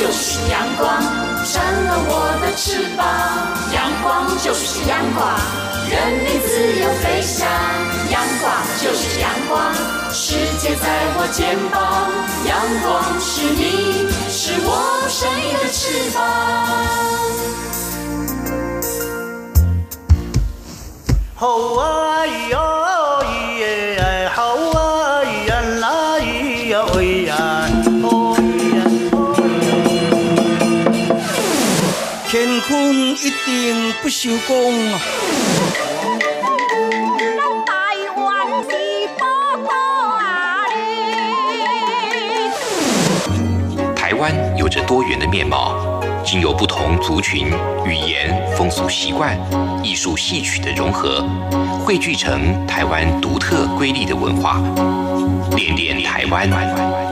就是阳光，成了我的翅膀。阳光就是阳光，任你自由飞翔。阳光就是阳光，世界在我肩膀。阳光是你，是我生命的翅膀。吼啊哟不朽功啊！台湾有着多元的面貌，经由不同族群、语言、风俗习惯、艺术戏曲的融合，汇聚成台湾独特瑰丽的文化。恋恋台湾，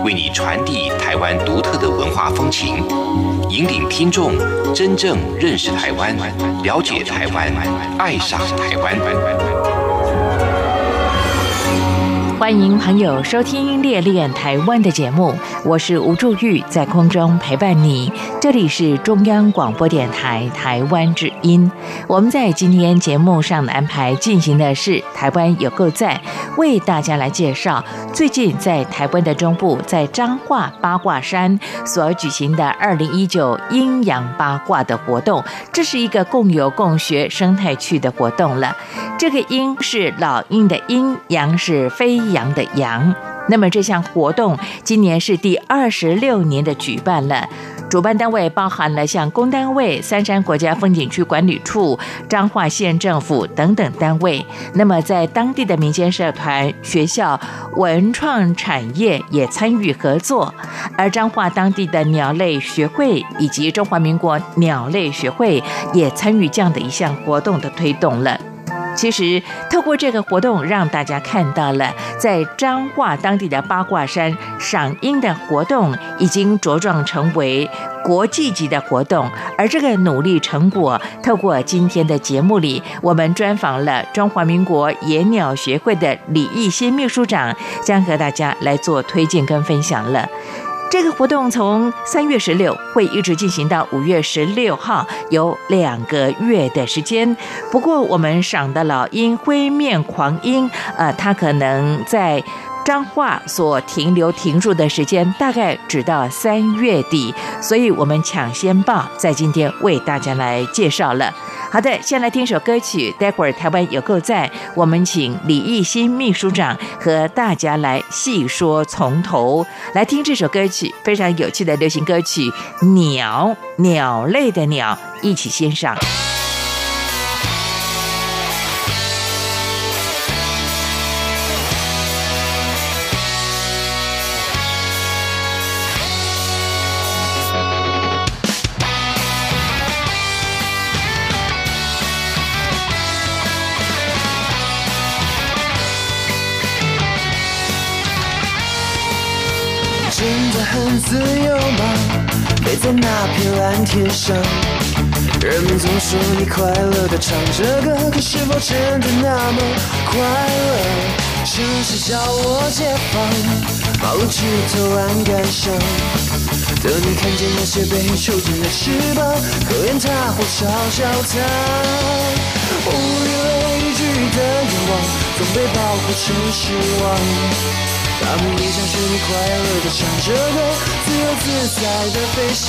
为你传递台湾独特的文化风情，引领听众真正认识台湾，了解台湾，爱上台湾。欢迎朋友收听《恋恋台湾》的节目，我是吴祝玉，在空中陪伴你。这里是中央广播电台台湾之音。我们在今天节目上的安排进行的是台湾有够在，为大家来介绍最近在台湾的中部，在彰化八卦山所举行的二零一九阴阳八卦的活动。这是一个共有共学生态区的活动了。这个阴是老鹰的鹰，阳是飞。扬的阳，那么这项活动今年是第二十六年的举办了。主办单位包含了像公单位、三山国家风景区管理处、彰化县政府等等单位。那么在当地的民间社团、学校、文创产业也参与合作，而彰化当地的鸟类学会以及中华民国鸟类学会也参与这样的一项活动的推动了。其实，透过这个活动，让大家看到了在彰化当地的八卦山赏樱的活动已经茁壮成为国际级的活动。而这个努力成果，透过今天的节目里，我们专访了中华民国野鸟学会的李义新秘书长，将和大家来做推荐跟分享了。这个活动从三月十六会一直进行到五月十六号，有两个月的时间。不过，我们赏的老鹰灰面狂鹰，呃，它可能在彰化所停留停住的时间大概只到三月底，所以我们抢先报，在今天为大家来介绍了。好的，先来听首歌曲。待会儿台湾有够在，我们请李艺新秘书长和大家来细说从头来听这首歌曲，非常有趣的流行歌曲《鸟》，鸟类的鸟，一起欣赏。天上，人们总说你快乐的唱着歌，可是否真的那么快乐？城市叫我解放，冒出头岸感伤。等你看见那些被囚禁的翅膀，可怜它或嘲笑它，无与畏惧的愿望，总被保护成失望。他们也像是你快乐的唱着歌，自由自在的飞翔。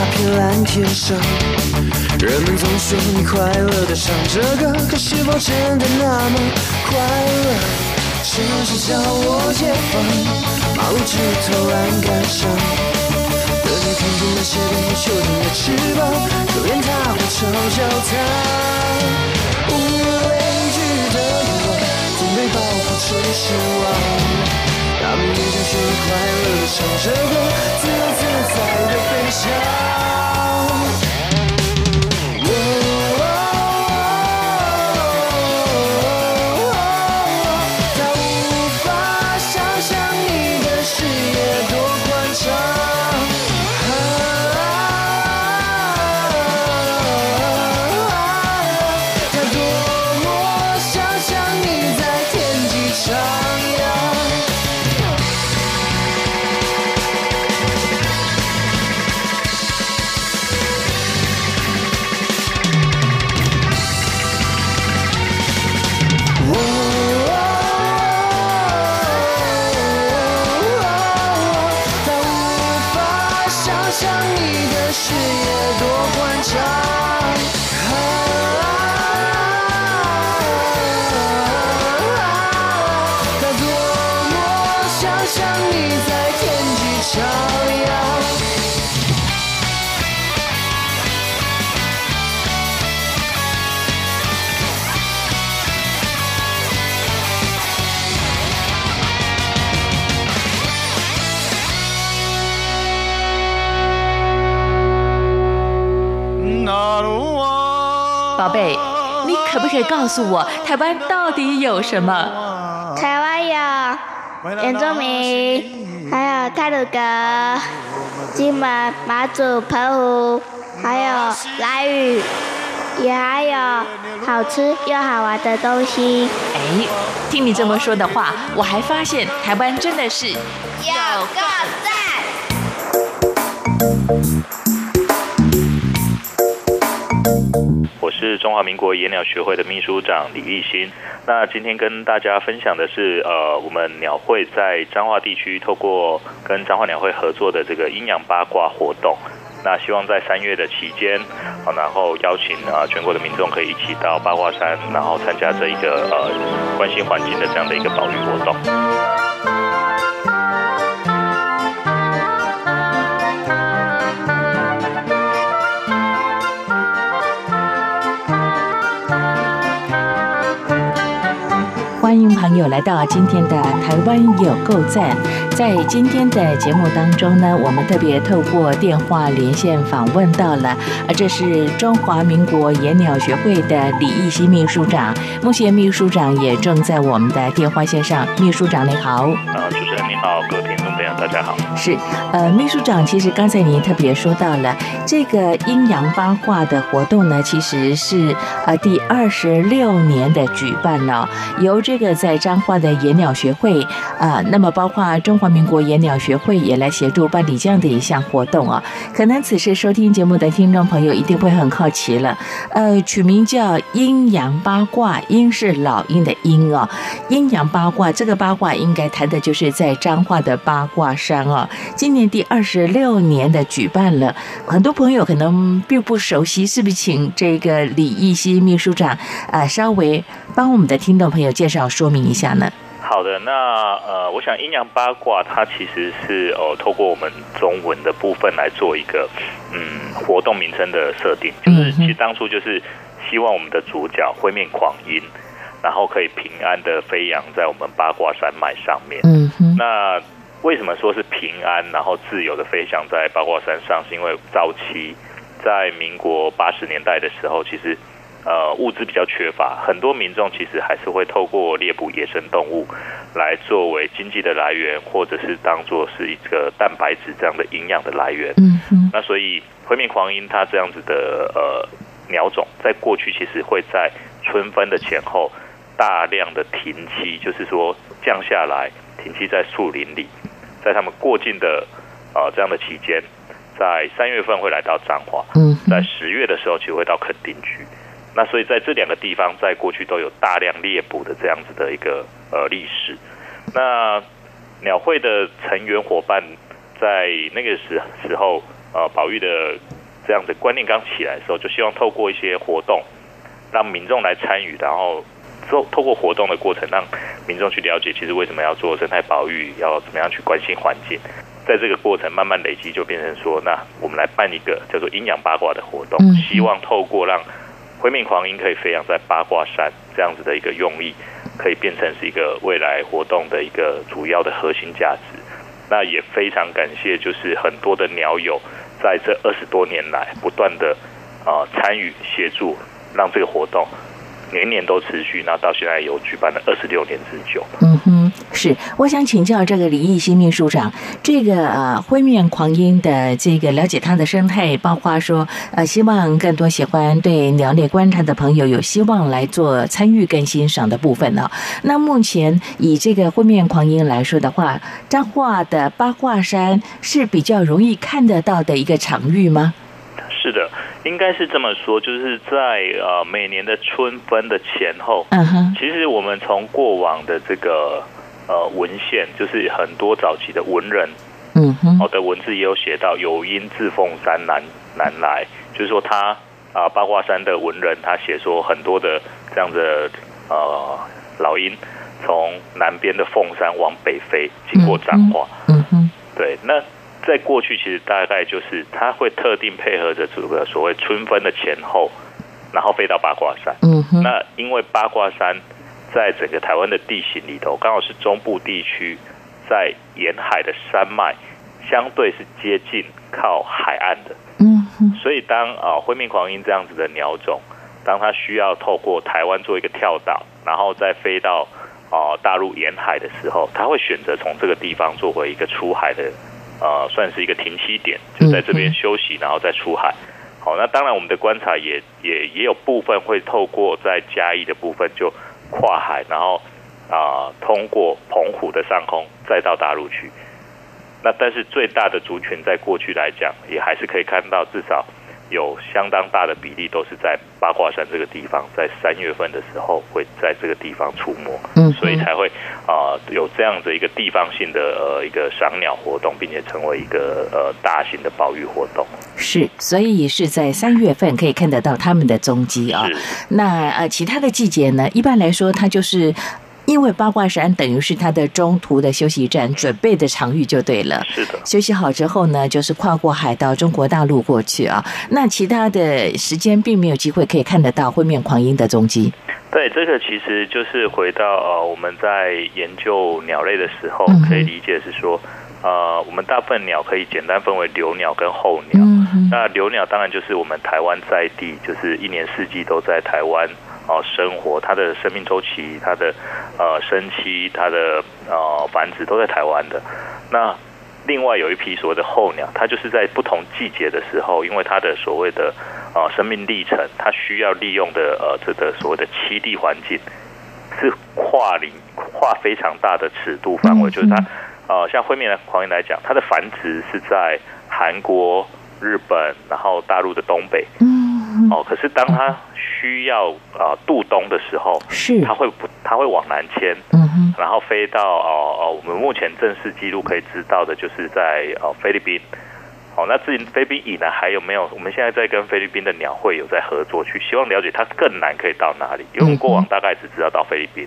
那片蓝天上。人们总说你快乐的唱着歌，可是否真的那么快乐？城市向我解放，马路枝头栏杆上，等你看见那些被秋天的翅膀，就连它会嘲笑它。无畏惧的我，总被暴复吹失望。他们一定是快乐的唱着歌，自由自在的飞翔。诉我，台湾到底有什么？台湾有原住民，还有泰鲁格、金门、马祖、澎湖，还有兰屿，也还有好吃又好玩的东西。哎，听你这么说的话，我还发现台湾真的是有个赞！是中华民国野鸟学会的秘书长李立新。那今天跟大家分享的是，呃，我们鸟会在彰化地区透过跟彰化鸟会合作的这个阴阳八卦活动。那希望在三月的期间，好，然后邀请啊全国的民众可以一起到八卦山，然后参加这一个呃关心环境的这样的一个保育活动。有来到今天的台湾有够赞。在今天的节目当中呢，我们特别透过电话连线访问到了，啊，这是中华民国野鸟学会的李义熙秘书长。目前秘书长也正在我们的电话线上。秘书长你好，啊，主持人你好，各位大家好。是，呃，秘书长，其实刚才您特别说到了这个阴阳八卦的活动呢，其实是呃第二十六年的举办了，由这个在彰化的野鸟学会啊、那么包括中华民国野鸟学会也来协助办理这样的一项活动啊。可能此时收听节目的听众朋友一定会很好奇了，呃，取名叫阴阳八卦，阴是老鹰的阴哦，阴阳八卦这个八卦应该谈的就是在彰化的八卦山啊。今年第二十六年的举办了，很多朋友可能并不熟悉，是不是？请这个李义熙秘书长啊、呃，稍微帮我们的听众朋友介绍说明一下呢？好的，那呃，我想阴阳八卦它其实是呃透过我们中文的部分来做一个嗯活动名称的设定，就是其实当初就是希望我们的主角灰面狂鹰，然后可以平安的飞扬在我们八卦山脉上面。嗯哼，那为什么说是平安，然后自由的飞翔在八卦山上？是因为早期在民国八十年代的时候，其实呃物资比较缺乏，很多民众其实还是会透过猎捕野生动物来作为经济的来源，或者是当做是一个蛋白质这样的营养的来源。嗯哼，那所以灰面狂鹰它这样子的呃鸟种，在过去其实会在春分的前后大量的停栖，就是说降下来停栖在树林里，在他们过境的呃这样的期间，在三月份会来到彰化，嗯，在十月的时候其实会到垦丁区。那所以在这两个地方，在过去都有大量猎捕的这样子的一个呃历史。那鸟会的成员伙伴在那个时时候，呃，保育的这样的观念刚起来的时候，就希望透过一些活动，让民众来参与，然后透透过活动的过程，让民众去了解，其实为什么要做生态保育，要怎么样去关心环境。在这个过程慢慢累积，就变成说，那我们来办一个叫做阴阳八卦的活动，嗯希望透过让灰面狂鹰可以飞扬在八卦山这样子的一个用意，可以变成是一个未来活动的一个主要的核心价值。那也非常感谢，就是很多的鸟友在这二十多年来不断的啊参与协助，让这个活动。年年都持续，那到现在有举办了二十六年之久。嗯哼，是，我想请教这个李义新秘书长，这个呃灰面狂鹰的这个了解它的生态，包括说呃希望更多喜欢对鸟类观察的朋友有希望来做参与跟欣赏的部分呢。那目前以这个灰面狂鹰来说的话，彰化的八卦山是比较容易看得到的一个场域吗？是的。应该是这么说，就是在呃每年的春分的前后，嗯哼，其实我们从过往的这个呃文献，就是很多早期的文人，嗯哼，好的文字也有写到有鹰自凤山南南来，就是说他啊八卦山的文人，他写说很多的这样的呃老鹰从南边的凤山往北飞，经过彰化，嗯哼，对，那。在过去，其实大概就是它会特定配合着这个所谓春分的前后，然后飞到八卦山。嗯哼。那因为八卦山在整个台湾的地形里头，刚好是中部地区，在沿海的山脉，相对是接近靠海岸的。嗯哼。所以当啊灰面狂鹰这样子的鸟种，当它需要透过台湾做一个跳岛，然后再飞到啊大陆沿海的时候，它会选择从这个地方做为一个出海的。呃，算是一个停息点，就在这边休息，然后再出海。好，那当然我们的观察也也也有部分会透过在嘉义的部分就跨海，然后啊通过澎湖的上空再到大陆去。那但是最大的族群在过去来讲，也还是可以看到至少。有相当大的比例都是在八卦山这个地方，在三月份的时候会在这个地方出没，嗯，所以才会啊有这样子一个地方性的呃一个赏鸟活动，并且成为一个呃大型的保育活动。是，所以是在三月份可以看得到他们的踪迹啊。那呃其他的季节呢？一般来说，它就是。因为八卦山等于是它的中途的休息站，准备的场域就对了。是的，休息好之后呢，就是跨过海到中国大陆过去啊。那其他的时间并没有机会可以看得到灰面狂鹰的踪迹。对，这个其实就是回到呃我们在研究鸟类的时候，可以理解是说，呃，我们大部分鸟可以简单分为留鸟跟候鸟。那留鸟当然就是我们台湾在地，就是一年四季都在台湾。哦，生活它的生命周期，它的呃生期，它的呃繁殖都在台湾的。那另外有一批所谓的候鸟，它就是在不同季节的时候，因为它的所谓的呃生命历程，它需要利用的呃这个所谓的栖地环境是跨领跨非常大的尺度范围，就是它呃像灰面狂鹰来讲，它的繁殖是在韩国、日本，然后大陆的东北。嗯哦，可是当它需要啊渡冬的时候，是它会不它会往南迁，嗯哼，然后飞到哦哦，我们目前正式记录可以知道的就是在哦菲律宾，哦，那至于菲律宾以南还有没有？我们现在在跟菲律宾的鸟会有在合作，去希望了解它更南可以到哪里。因为我们过往大概只知道到菲律宾，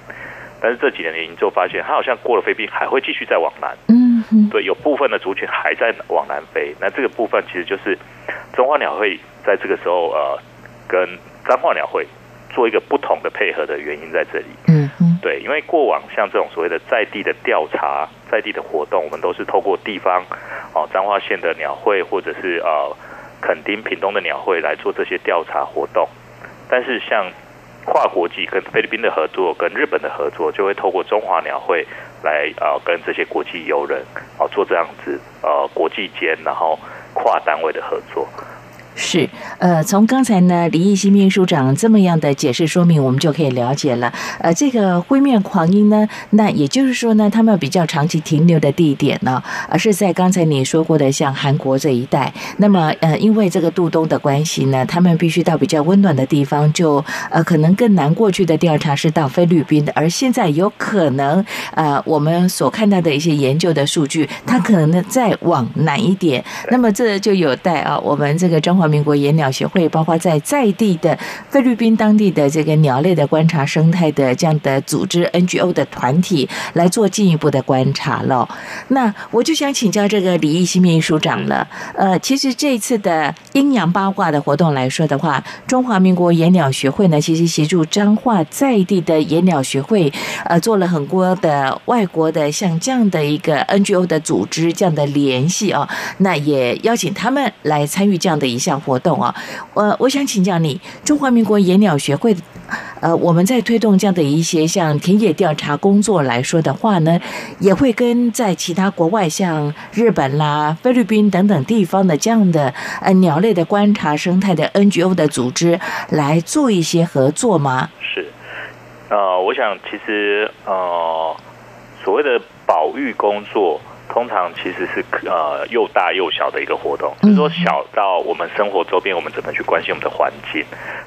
但是这几年的研究发现，它好像过了菲律宾还会继续再往南，嗯哼，对，有部分的族群还在往南飞。那这个部分其实就是中华鸟会在这个时候呃。跟彰化鸟会做一个不同的配合的原因在这里。嗯嗯，对，因为过往像这种所谓的在地的调查、在地的活动，我们都是透过地方哦彰化县的鸟会或者是呃垦丁、屏东的鸟会来做这些调查活动。但是像跨国际跟菲律宾的合作、跟日本的合作，就会透过中华鸟会来啊跟这些国际友人啊做这样子呃国际间然后跨单位的合作。是，呃，从刚才呢李义新秘书长这么样的解释说明，我们就可以了解了。呃，这个灰面狂鹰呢，那也就是说呢，他们比较长期停留的地点呢，而是在刚才你说过的像韩国这一带。那么，呃，因为这个度冬的关系呢，他们必须到比较温暖的地方，就呃，可能更难过去的调查是到菲律宾的。而现在有可能，呃，我们所看到的一些研究的数据，它可能呢再往南一点。那么这就有待啊，我们这个中华。华民国野鸟学会，包括在在地的菲律宾当地的这个鸟类的观察生态的这样的组织 NGO 的团体来做进一步的观察了。那我就想请教这个李义新秘书长了。呃，其实这次的阴阳八卦的活动来说的话，中华民国野鸟学会呢，其实协助彰化在地的野鸟学会，呃，做了很多的外国的像这样的一个 NGO 的组织这样的联系啊，那也邀请他们来参与这样的一项活动啊。呃，我想请教你，中华民国野鸟学会，呃，我们在推动这样的一些像田野调查工作来说的话呢，也会跟在其他国外像日本啦、菲律宾等等地方的这样的呃鸟类的观察生态的 NGO 的组织来做一些合作吗？是，呃，我想其实呃，所谓的保育工作。通常其实是呃又大又小的一个活动，就是说小到我们生活周边我们怎么去关心我们的环境，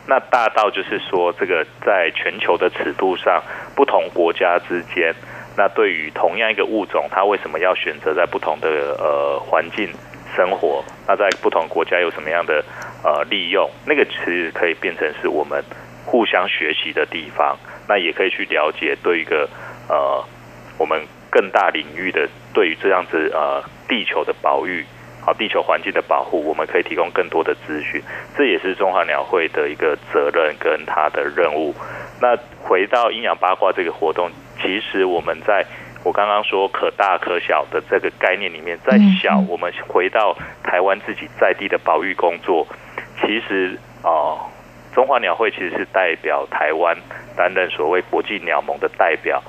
那大到就是说这个在全球的尺度上，不同国家之间，那对于同样一个物种，它为什么要选择在不同的呃环境生活？那在不同国家有什么样的呃利用？那个其实可以变成是我们互相学习的地方，那也可以去了解对一个呃我们。更大领域的对于这样子呃地球的保育，好地球环境的保护，我们可以提供更多的资讯，这也是中华鸟会的一个责任跟它的任务。那回到阴阳八卦这个活动，其实我们在我刚刚说可大可小的这个概念里面，在小我们回到台湾自己在地的保育工作，其实啊中华鸟会其实是代表台湾担任所谓国际鸟盟的代表。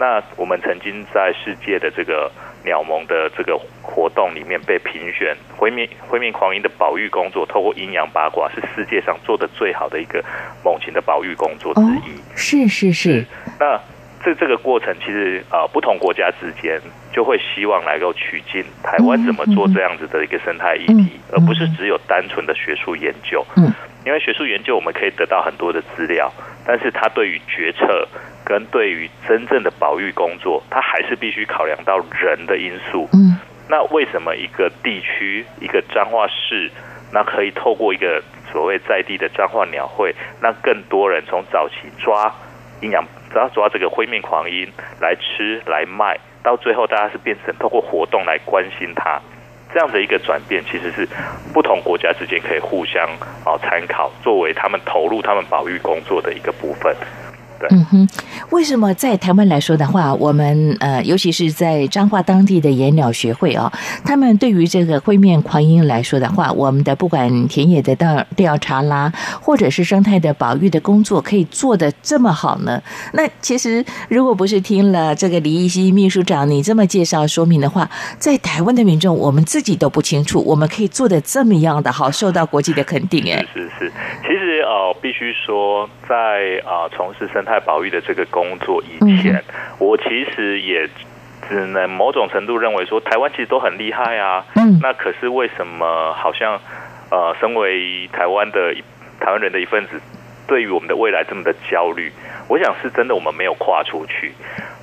那我们曾经在世界的这个鸟盟的这个活动里面被评选，回民回民狂鹰的保育工作，透过阴阳八卦是世界上做的最好的一个猛禽的保育工作之一。是是是。那这这个过程其实啊，不同国家之间就会希望来够取经台湾怎么做这样子的一个生态议题，而不是只有单纯的学术研究。嗯。因为学术研究我们可以得到很多的资料，但是它对于决策。跟对于真正的保育工作，它还是必须考量到人的因素。嗯，那为什么一个地区一个彰化市，那可以透过一个所谓在地的彰化鸟会，那更多人从早期抓阴阳，抓抓这个灰面狂鹰来吃来卖，到最后大家是变成透过活动来关心它，这样的一个转变，其实是不同国家之间可以互相啊参考，作为他们投入他们保育工作的一个部分。嗯哼，为什么在台湾来说的话，我们呃，尤其是在彰化当地的野鸟学会啊，他们对于这个灰面狂鹰来说的话，我们的不管田野的调调查啦，或者是生态的保育的工作，可以做的这么好呢？那其实如果不是听了这个李义熙秘书长你这么介绍说明的话，在台湾的民众，我们自己都不清楚，我们可以做的这么样的好，受到国际的肯定。哎，是是是，其实呃，必须说，在啊从事生态。在保育的这个工作以前，我其实也只能某种程度认为说，台湾其实都很厉害啊。嗯，那可是为什么好像呃，身为台湾的台湾人的一份子，对于我们的未来这么的焦虑？我想是真的，我们没有跨出去。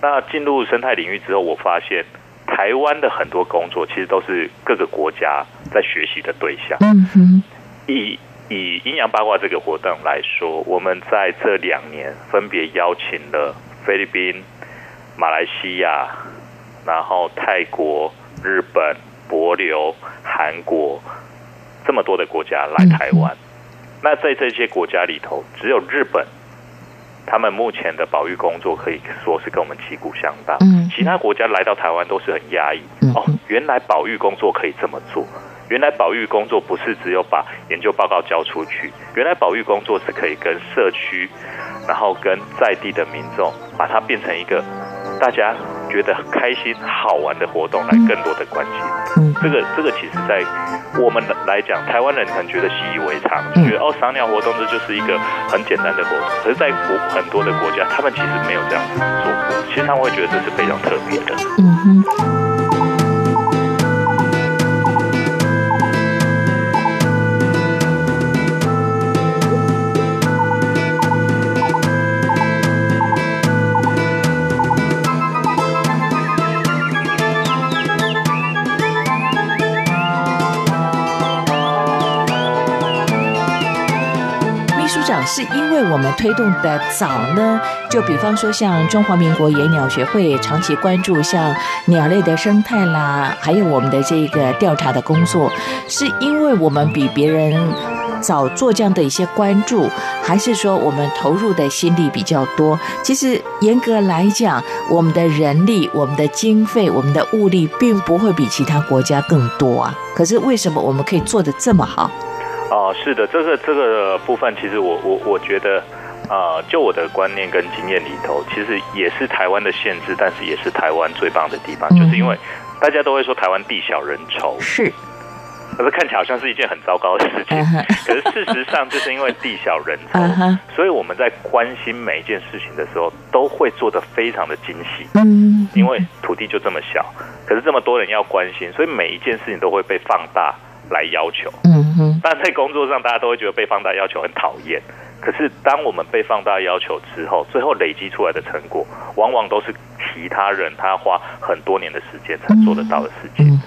那进入生态领域之后，我发现台湾的很多工作其实都是各个国家在学习的对象。嗯哼，以。以阴阳八卦这个活动来说，我们在这两年分别邀请了菲律宾、马来西亚、然后泰国、日本、博流、韩国这么多的国家来台湾。那在这些国家里头，只有日本，他们目前的保育工作可以说是跟我们旗鼓相当。其他国家来到台湾都是很压抑。哦，原来保育工作可以这么做。原来保育工作不是只有把研究报告交出去，原来保育工作是可以跟社区，然后跟在地的民众，把它变成一个大家觉得开心好玩的活动，来更多的关心。嗯，这个这个其实在我们来讲，台湾人可能觉得习以为常，就觉得哦赏鸟活动这就是一个很简单的活动。可是，在国很多的国家，他们其实没有这样子做过，其实他们会觉得这是非常特别的。嗯哼。是因为我们推动的早呢？就比方说，像中华民国野鸟学会长期关注像鸟类的生态啦，还有我们的这个调查的工作，是因为我们比别人早做这样的一些关注，还是说我们投入的心力比较多？其实严格来讲，我们的人力、我们的经费、我们的物力，并不会比其他国家更多啊。可是为什么我们可以做得这么好？哦，是的，这个这个部分，其实我我我觉得，啊，就我的观念跟经验里头，其实也是台湾的限制，但是也是台湾最棒的地方，就是因为大家都会说台湾地小人稠，是，可是看起来好像是一件很糟糕的事情，可是事实上就是因为地小人稠，所以我们在关心每一件事情的时候，都会做得非常的精细，嗯，因为土地就这么小，可是这么多人要关心，所以每一件事情都会被放大。来要求，嗯哼，但在工作上，大家都会觉得被放大要求很讨厌。可是，当我们被放大要求之后，最后累积出来的成果，往往都是其他人他花很多年的时间才做得到的事情。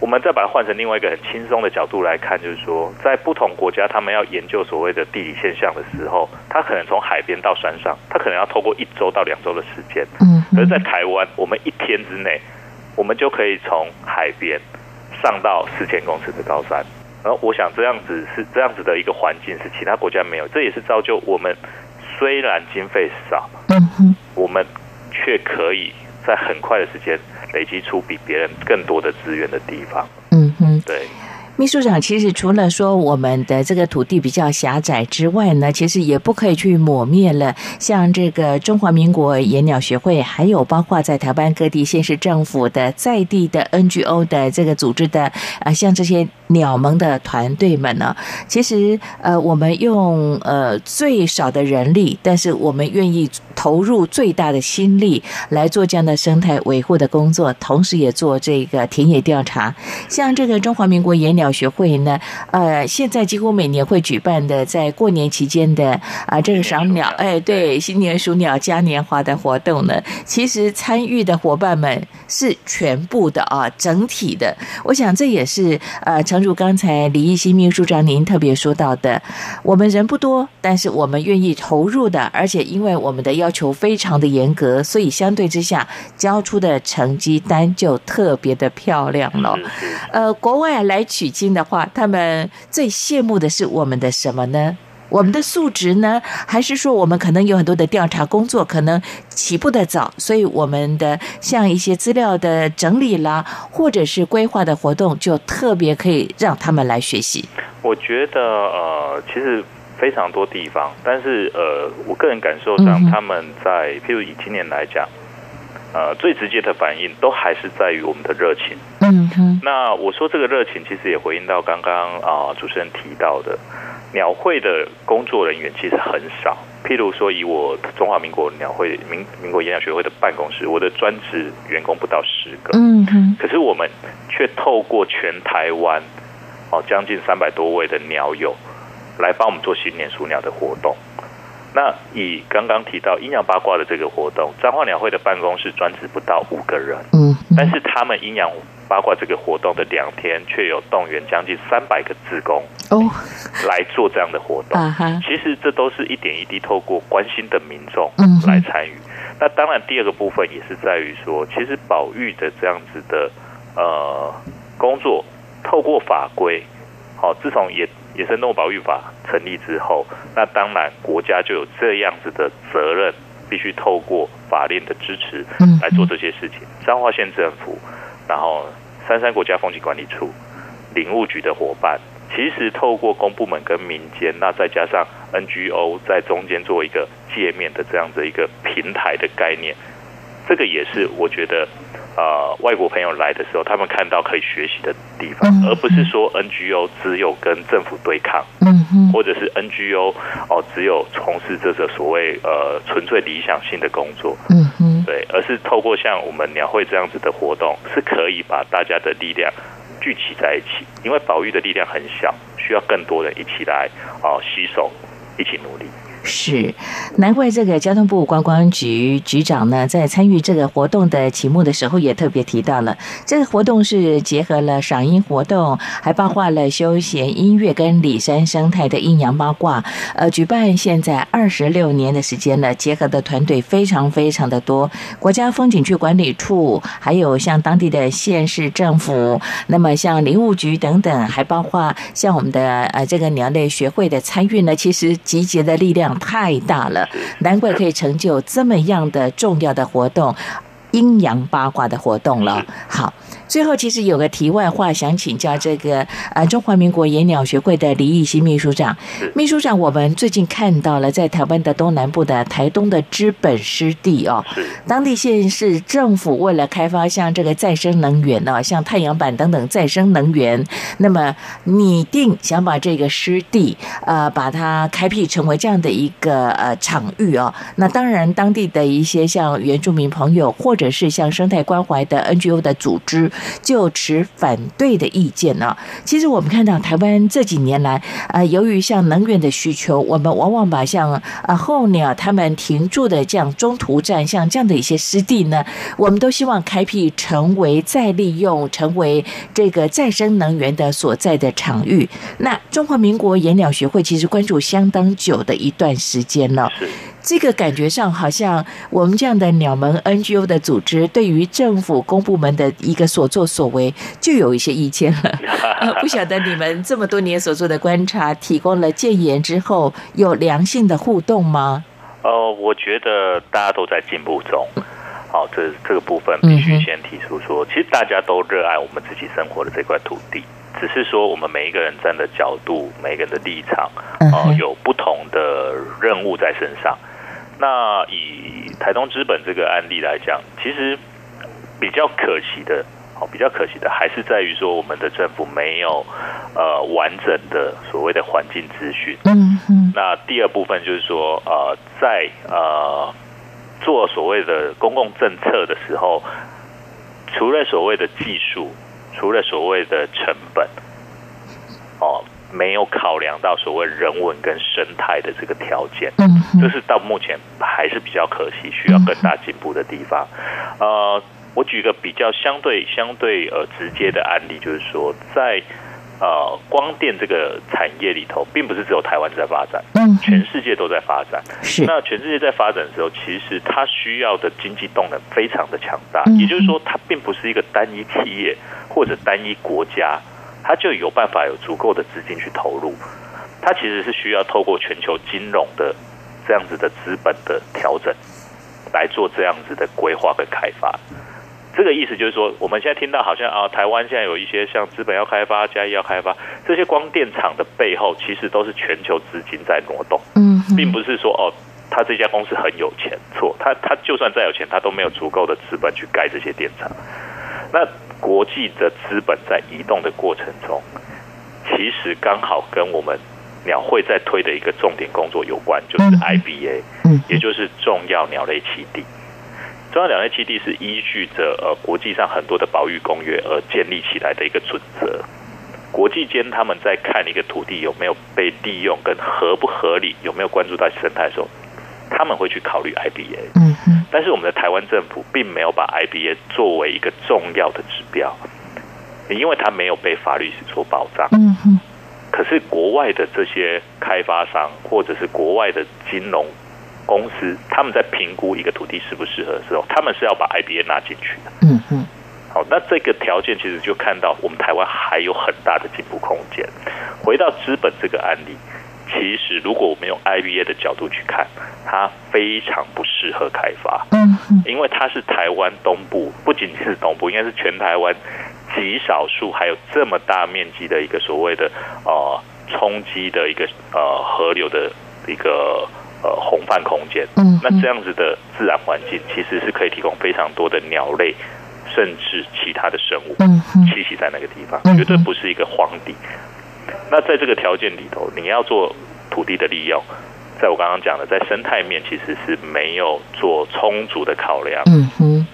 我们再把它换成另外一个很轻松的角度来看，就是说，在不同国家，他们要研究所谓的地理现象的时候，他可能从海边到山上，他可能要透过一周到两周的时间。嗯，而在台湾，我们一天之内，我们就可以从海边。上到四千公尺的高山，然后我想这样子是这样子的一个环境是其他国家没有，这也是造就我们虽然经费少，嗯哼，我们却可以在很快的时间累积出比别人更多的资源的地方，嗯哼，对。秘书长，其实除了说我们的这个土地比较狭窄之外呢，其实也不可以去抹灭了。像这个中华民国野鸟学会，还有包括在台湾各地县市政府的在地的 NGO 的这个组织的啊，像这些鸟盟的团队们呢，其实呃，我们用呃最少的人力，但是我们愿意投入最大的心力来做这样的生态维护的工作，同时也做这个田野调查。像这个中华民国野鸟。鸟学会呢，呃，现在几乎每年会举办的，在过年期间的啊，这个赏鸟，哎，对，新年数鸟嘉年华的活动呢，其实参与的伙伴们是全部的啊，整体的。我想这也是呃，诚如刚才李义新秘书长您特别说到的，我们人不多，但是我们愿意投入的，而且因为我们的要求非常的严格，所以相对之下交出的成绩单就特别的漂亮了。呃，国外来取。经的话，他们最羡慕的是我们的什么呢？我们的素质呢？还是说我们可能有很多的调查工作，可能起步的早，所以我们的像一些资料的整理啦，或者是规划的活动，就特别可以让他们来学习。我觉得呃，其实非常多地方，但是呃，我个人感受上，他们在譬如以今年来讲。呃，最直接的反应都还是在于我们的热情。嗯哼。那我说这个热情，其实也回应到刚刚啊主持人提到的，鸟会的工作人员其实很少。譬如说，以我中华民国鸟会民民国演讲学会的办公室，我的专职员工不到十个。嗯哼。可是我们却透过全台湾哦将近三百多位的鸟友来帮我们做新年数鸟的活动。那以刚刚提到阴阳八卦的这个活动，彰化鸟会的办公室专职不到五个人，嗯，但是他们阴阳八卦这个活动的两天，却有动员将近三百个职工哦来做这样的活动。其实这都是一点一滴透过关心的民众来参与。那当然，第二个部分也是在于说，其实保育的这样子的呃工作，透过法规，好，自从也。野生动物保育法成立之后，那当然国家就有这样子的责任，必须透过法令的支持来做这些事情。彰化县政府，然后三山国家风景管理处、林务局的伙伴，其实透过公部门跟民间，那再加上 NGO 在中间做一个界面的这样子一个平台的概念，这个也是我觉得。呃，外国朋友来的时候，他们看到可以学习的地方，而不是说 NGO 只有跟政府对抗，嗯或者是 NGO 哦只有从事这个所谓呃纯粹理想性的工作，嗯哼，对，而是透过像我们鸟会这样子的活动，是可以把大家的力量聚集在一起，因为保育的力量很小，需要更多人一起来哦携手一起努力。是，难怪这个交通部观光局局长呢，在参与这个活动的题目的时候，也特别提到了这个活动是结合了赏樱活动，还包括了休闲音乐跟里山生态的阴阳八卦。呃，举办现在二十六年的时间了，结合的团队非常非常的多，国家风景区管理处，还有像当地的县市政府，那么像林务局等等，还包括像我们的呃这个鸟类学会的参与呢，其实集结的力量。太大了，难怪可以成就这么样的重要的活动，阴阳八卦的活动了。好。最后，其实有个题外话，想请教这个呃中华民国野鸟学会的李义新秘书长。秘书长，我们最近看到了在台湾的东南部的台东的资本湿地哦，当地县市政府为了开发像这个再生能源呢，像太阳板等等再生能源，那么拟定想把这个湿地呃把它开辟成为这样的一个呃场域哦。那当然，当地的一些像原住民朋友，或者是像生态关怀的 NGO 的组织。就持反对的意见呢。其实我们看到台湾这几年来，呃，由于像能源的需求，我们往往把像呃候鸟他们停驻的这样中途站，像这样的一些湿地呢，我们都希望开辟成为再利用、成为这个再生能源的所在的场域。那中华民国野鸟学会其实关注相当久的一段时间了。这个感觉上好像我们这样的鸟门 NGO 的组织，对于政府公部门的一个所作所为，就有一些意见了。不晓得你们这么多年所做的观察，提供了建言之后，有良性的互动吗？呃，我觉得大家都在进步中。好，这这个部分必须先提出说，其实大家都热爱我们自己生活的这块土地，只是说我们每一个人站的角度、每个人的立场，哦，有不同的任务在身上。那以台东资本这个案例来讲，其实比较可惜的，哦，比较可惜的还是在于说，我们的政府没有呃完整的所谓的环境资讯。嗯嗯。那第二部分就是说，呃，在呃做所谓的公共政策的时候，除了所谓的技术，除了所谓的成本，哦。没有考量到所谓人文跟生态的这个条件，嗯，这是到目前还是比较可惜，需要更大进步的地方。呃，我举个比较相对相对呃直接的案例，就是说在呃光电这个产业里头，并不是只有台湾在发展，嗯，全世界都在发展。是那全世界在发展的时候，其实它需要的经济动能非常的强大，也就是说，它并不是一个单一企业或者单一国家。它就有办法有足够的资金去投入，它其实是需要透过全球金融的这样子的资本的调整来做这样子的规划跟开发。这个意思就是说，我们现在听到好像啊，台湾现在有一些像资本要开发、加一要开发，这些光电厂的背后其实都是全球资金在挪动，嗯，并不是说哦，他这家公司很有钱，错，他他就算再有钱，他都没有足够的资本去盖这些电厂。那国际的资本在移动的过程中，其实刚好跟我们鸟会在推的一个重点工作有关，就是 IBA，嗯，也就是重要鸟类栖地。重要鸟类栖地是依据着呃国际上很多的保育公约而建立起来的一个准则。国际间他们在看一个土地有没有被利用跟合不合理，有没有关注到生态的时候。他们会去考虑 IBA，嗯嗯，但是我们的台湾政府并没有把 IBA 作为一个重要的指标，因为它没有被法律所保障，嗯哼。可是国外的这些开发商或者是国外的金融公司，他们在评估一个土地适不适合的时候，他们是要把 IBA 拿进去的，嗯哼。好，那这个条件其实就看到我们台湾还有很大的进步空间。回到资本这个案例。其实，如果我们用 IBA 的角度去看，它非常不适合开发。嗯，因为它是台湾东部，不仅仅是东部，应该是全台湾极少数还有这么大面积的一个所谓的呃冲击的一个呃河流的一个呃洪泛空间。嗯，那这样子的自然环境其实是可以提供非常多的鸟类，甚至其他的生物栖息在那个地方，绝对不是一个荒地。那在这个条件里头，你要做土地的利用，在我刚刚讲的，在生态面其实是没有做充足的考量。嗯哼，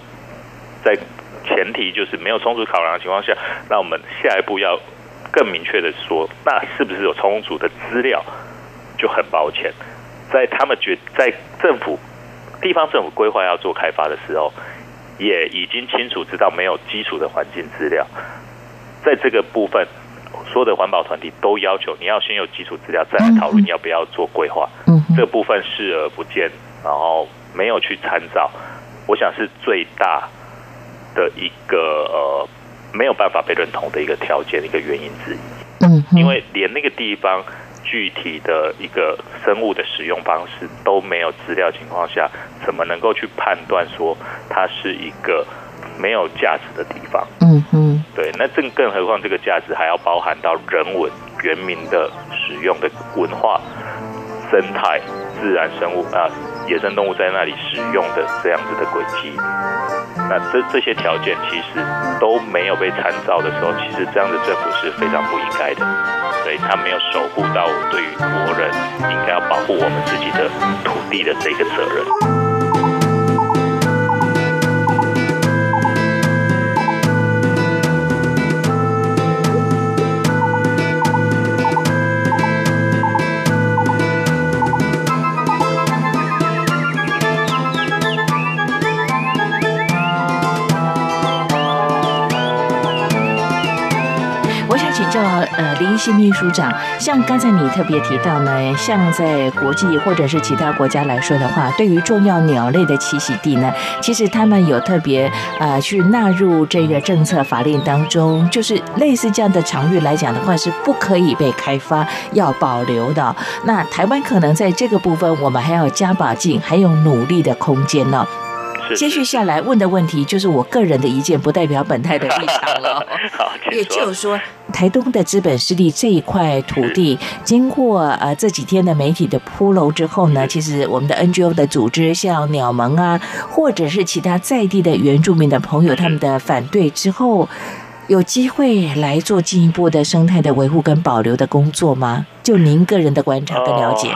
在前提就是没有充足考量的情况下，那我们下一步要更明确的说，那是不是有充足的资料？就很抱歉，在他们觉在政府地方政府规划要做开发的时候，也已经清楚知道没有基础的环境资料，在这个部分，所有的环保团体都要求你要先有基础资料，再来讨论要不要做规划。嗯，这部分视而不见，然后没有去参照，我想是最大的一个呃没有办法被认同的一个条件的，一个原因之一。嗯，因为连那个地方。具体的一个生物的使用方式都没有资料情况下，怎么能够去判断说它是一个没有价值的地方？嗯嗯，对，那更更何况这个价值还要包含到人文、原民的使用的文化、生态、自然生物啊、野生动物在那里使用的这样子的轨迹。那这这些条件其实都没有被参照的时候，其实这样的政府是非常不应该的。所以他没有守护到对于国人应该要保护我们自己的土地的这个责任。呃，林新秘书长，像刚才你特别提到呢，像在国际或者是其他国家来说的话，对于重要鸟类的栖息地呢，其实他们有特别呃去纳入这个政策法令当中，就是类似这样的场域来讲的话，是不可以被开发，要保留的。那台湾可能在这个部分，我们还要加把劲，还有努力的空间呢。接续下来问的问题就是我个人的意见，不代表本台的立场了。也就是说，台东的资本势力这一块土地，经过呃这几天的媒体的铺楼之后呢，其实我们的 NGO 的组织，像鸟盟啊，或者是其他在地的原住民的朋友，他们的反对之后，有机会来做进一步的生态的维护跟保留的工作吗？就您个人的观察跟了解，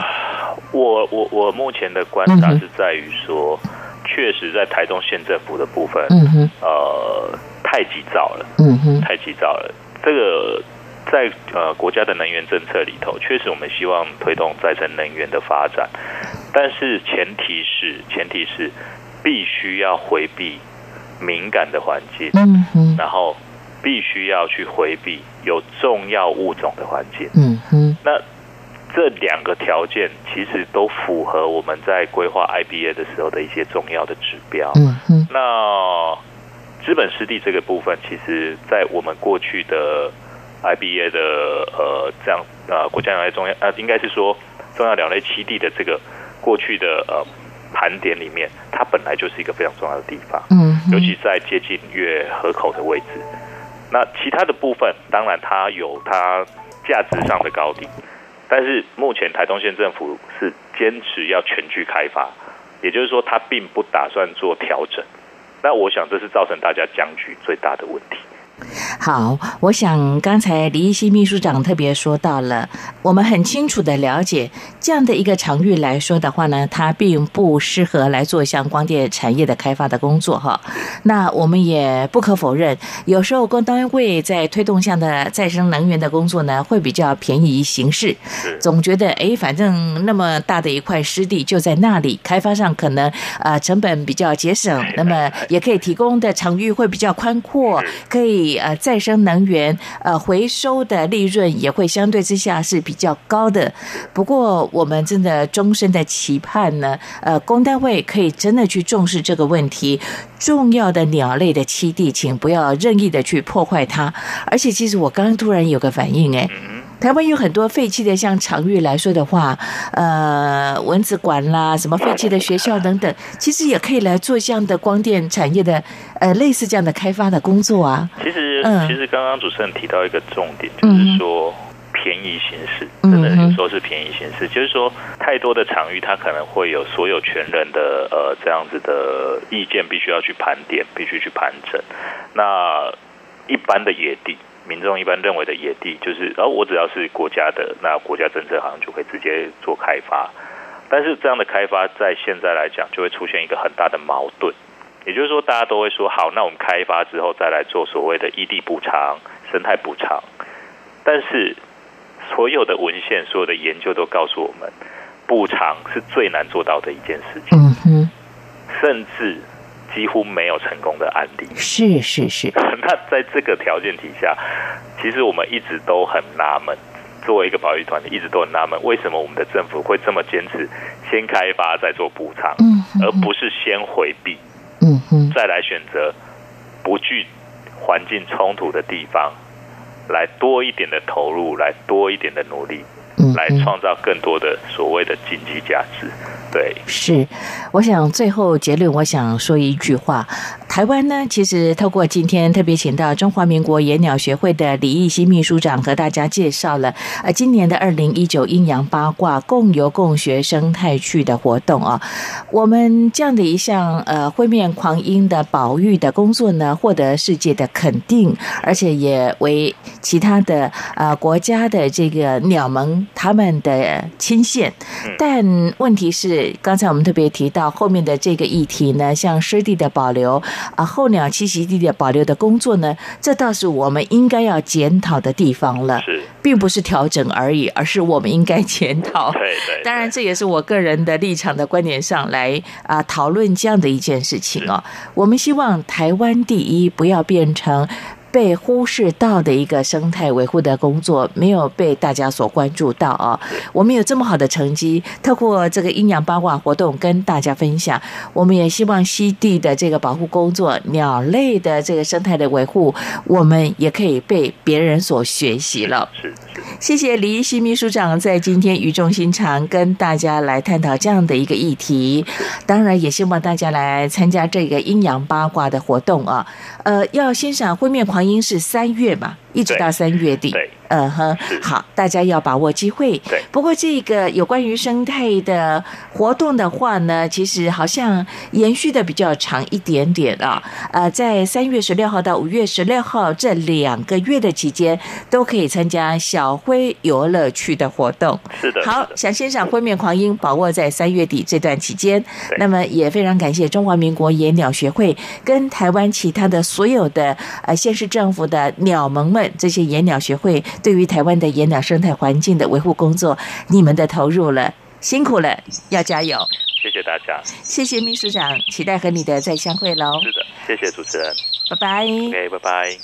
我我我目前的观察是在于说。确实，在台中县政府的部分，呃，太急躁了，太急躁了。这个在呃国家的能源政策里头，确实我们希望推动再生能源的发展，但是前提是前提是必须要回避敏感的环境，然后必须要去回避有重要物种的环境。嗯哼，那。这两个条件其实都符合我们在规划 IBA 的时候的一些重要的指标。嗯嗯。那资本湿地这个部分，其实，在我们过去的 IBA 的呃这样呃国家鸟类中央呃应该是说重要鸟类栖地的这个过去的呃盘点里面，它本来就是一个非常重要的地方。嗯。尤其在接近月河口的位置。那其他的部分，当然它有它价值上的高低。但是目前台东县政府是坚持要全区开发，也就是说，他并不打算做调整。那我想，这是造成大家僵局最大的问题。好，我想刚才李一新秘书长特别说到了，我们很清楚的了解这样的一个场域来说的话呢，它并不适合来做像光电产业的开发的工作哈。那我们也不可否认，有时候工单位在推动下的再生能源的工作呢，会比较便宜行事，总觉得哎，反正那么大的一块湿地就在那里，开发上可能啊成本比较节省，那么也可以提供的场域会比较宽阔，可以。呃，再生能源呃回收的利润也会相对之下是比较高的。不过，我们真的终身的期盼呢，呃，公单位可以真的去重视这个问题。重要的鸟类的栖地，请不要任意的去破坏它。而且，其实我刚刚突然有个反应，哎。台湾有很多废弃的，像场域来说的话，呃，蚊子馆啦，什么废弃的学校等等，其实也可以来做这样的光电产业的，呃，类似这样的开发的工作啊。其实，其实刚刚主持人提到一个重点，就是说便宜形式，真的有时候是便宜形式，就是说太多的场域，它可能会有所有权人的呃这样子的意见，必须要去盘点，必须去盘整。那一般的野地。民众一般认为的野地，就是哦我只要是国家的，那国家政策好像就会直接做开发。但是这样的开发在现在来讲，就会出现一个很大的矛盾。也就是说，大家都会说好，那我们开发之后再来做所谓的异地补偿、生态补偿。但是所有的文献、所有的研究都告诉我们，补偿是最难做到的一件事情，嗯哼，甚至几乎没有成功的案例。是是是，那在这个条件底下，其实我们一直都很纳闷，作为一个保育团体，一直都很纳闷，为什么我们的政府会这么坚持先开发再做补偿，嗯而不是先回避，嗯哼，再来选择不具环境冲突的地方，来多一点的投入，来多一点的努力，来创造更多的所谓的经济价值。对，是，我想最后结论，我想说一句话：台湾呢，其实透过今天特别请到中华民国野鸟学会的李义新秘书长和大家介绍了，呃，今年的二零一九阴阳八卦共游共学生态区的活动啊，我们这样的一项呃灰面狂鹰的保育的工作呢，获得世界的肯定，而且也为其他的呃国家的这个鸟盟他们的牵线，但问题是，刚才我们特别提到后面的这个议题呢，像湿地的保留啊，候鸟栖息地的保留的工作呢，这倒是我们应该要检讨的地方了，是，并不是调整而已，而是我们应该检讨。对对。当然，这也是我个人的立场的观点上来啊讨论这样的一件事情哦。我们希望台湾第一不要变成。被忽视到的一个生态维护的工作，没有被大家所关注到啊！我们有这么好的成绩，透过这个阴阳八卦活动跟大家分享。我们也希望西地的这个保护工作、鸟类的这个生态的维护，我们也可以被别人所学习了。谢谢李一熙秘书长在今天语重心长跟大家来探讨这样的一个议题。当然，也希望大家来参加这个阴阳八卦的活动啊！呃，要欣赏灰面狂鹰是三月嘛，一直到三月底。对，嗯哼，好，大家要把握机会。对，不过这个有关于生态的活动的话呢，其实好像延续的比较长一点点啊。呃，在三月十六号到五月十六号这两个月的期间，都可以参加小灰游乐区的活动。是的。好，想欣赏灰面狂鹰，把握在三月底这段期间。那么也非常感谢中华民国野鸟学会跟台湾其他的所有的呃县市政府的鸟盟们，这些野鸟学会对于台湾的野鸟生态环境的维护工作你们的投入了辛苦了要加油。谢谢大家。谢谢秘书长期待和你的再相会喽。是的谢谢主持人。拜拜。Ok 拜拜。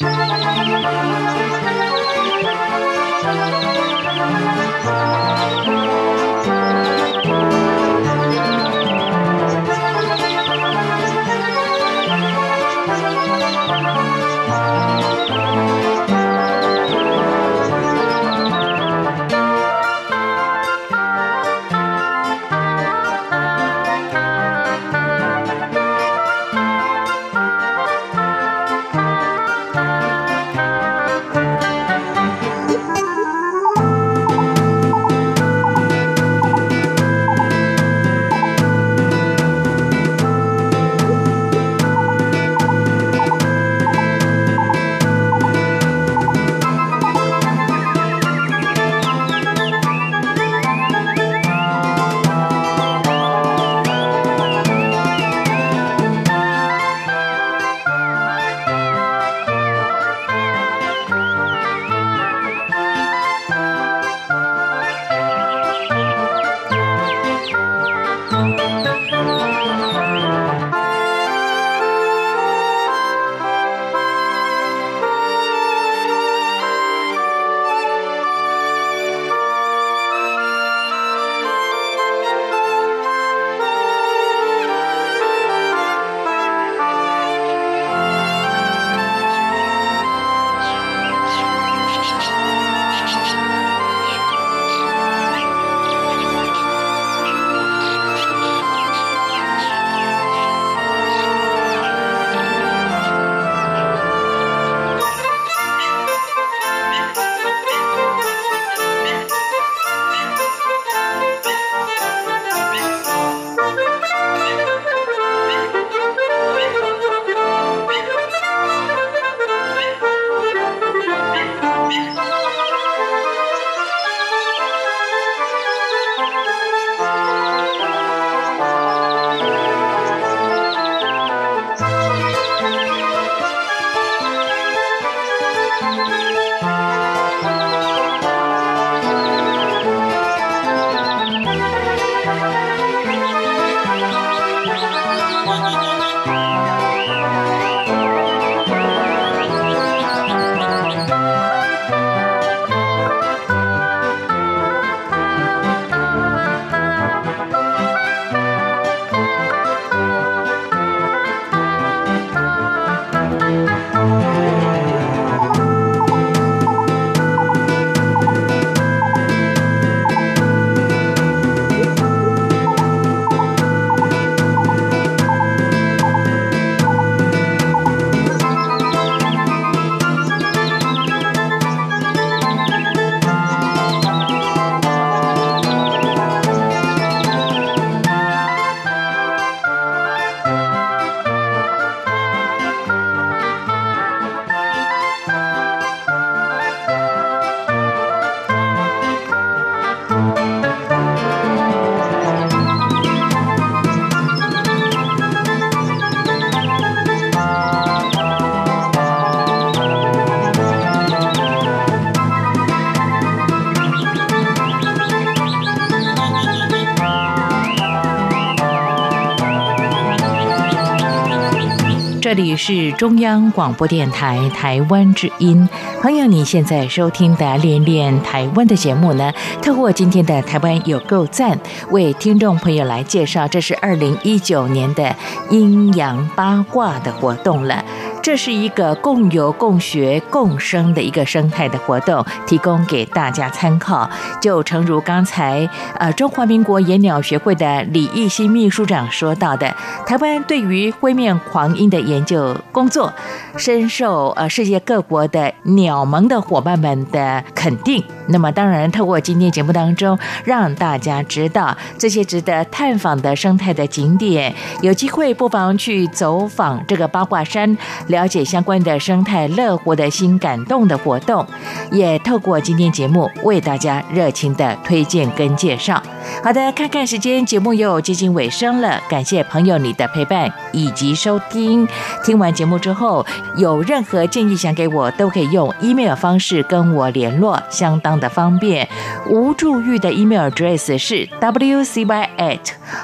这里是中央广播电台台湾之音，朋友，你现在收听的《恋恋台湾》的节目呢，透过今天的台湾有够赞，为听众朋友来介绍，这是二零一九年的阴阳八卦的活动了。这是一个共有、共学、共生的一个生态的活动，提供给大家参考。就诚如刚才呃中华民国野鸟学会的李义新秘书长说到的，台湾对于灰面狂鹰的研究工作，深受呃世界各国的鸟盟的伙伴们的肯定。那么当然，透过今天节目当中，让大家知道这些值得探访的生态的景点，有机会不妨去走访这个八卦山。了解相关的生态乐活的新感动的活动，也透过今天节目为大家热情的推荐跟介绍。好的，看看时间，节目又接近尾声了，感谢朋友你的陪伴以及收听。听完节目之后，有任何建议想给我，都可以用 email 方式跟我联络，相当的方便。吴祝玉的 email address 是 wcy at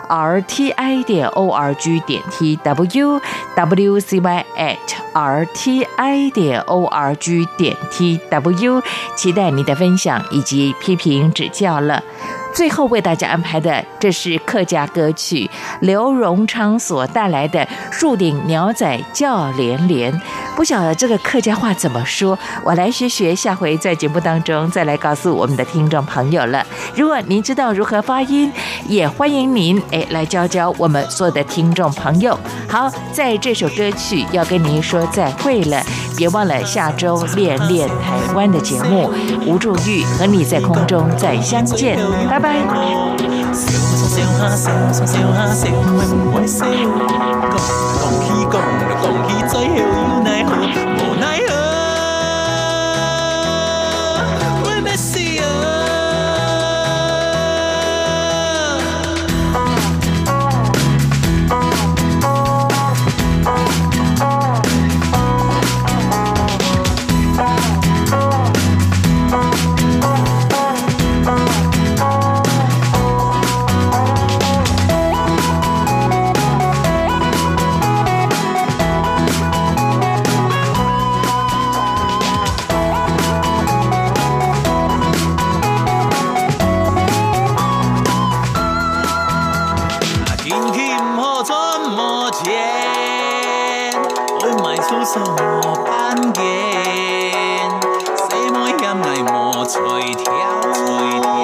rti 点 org 点 tw wcy at r t i 点 o r g 点 t w，期待你的分享以及批评指教了。最后为大家安排的，这是客家歌曲刘荣昌所带来的《树顶鸟仔叫连连》。不晓得这个客家话怎么说，我来学学，下回在节目当中再来告诉我们的听众朋友了。如果您知道如何发音，也欢迎您哎来教教我们所有的听众朋友。好，在这首歌曲要跟您说再会了，别忘了下周练练台湾的节目，吴祝玉和你在空中再相见，拜。无奈 生我扮演，寫每音藝和隨條隨條。